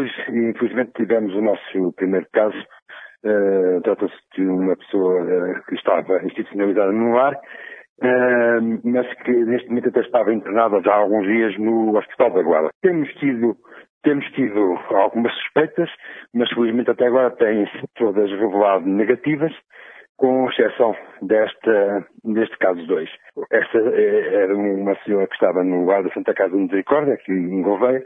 hoje, infelizmente, tivemos o nosso primeiro caso. Uh, Trata-se de uma pessoa uh, que estava institucionalizada no lar, uh, eh, mas que neste momento até estava internada já há alguns dias no Hospital da Guarda. Temos tido, temos tido algumas suspeitas, mas felizmente até agora têm-se todas revelado negativas com exceção desta, deste caso 2. Esta era uma senhora que estava no lar da Santa Casa de Misericórdia, aqui em Gouveia,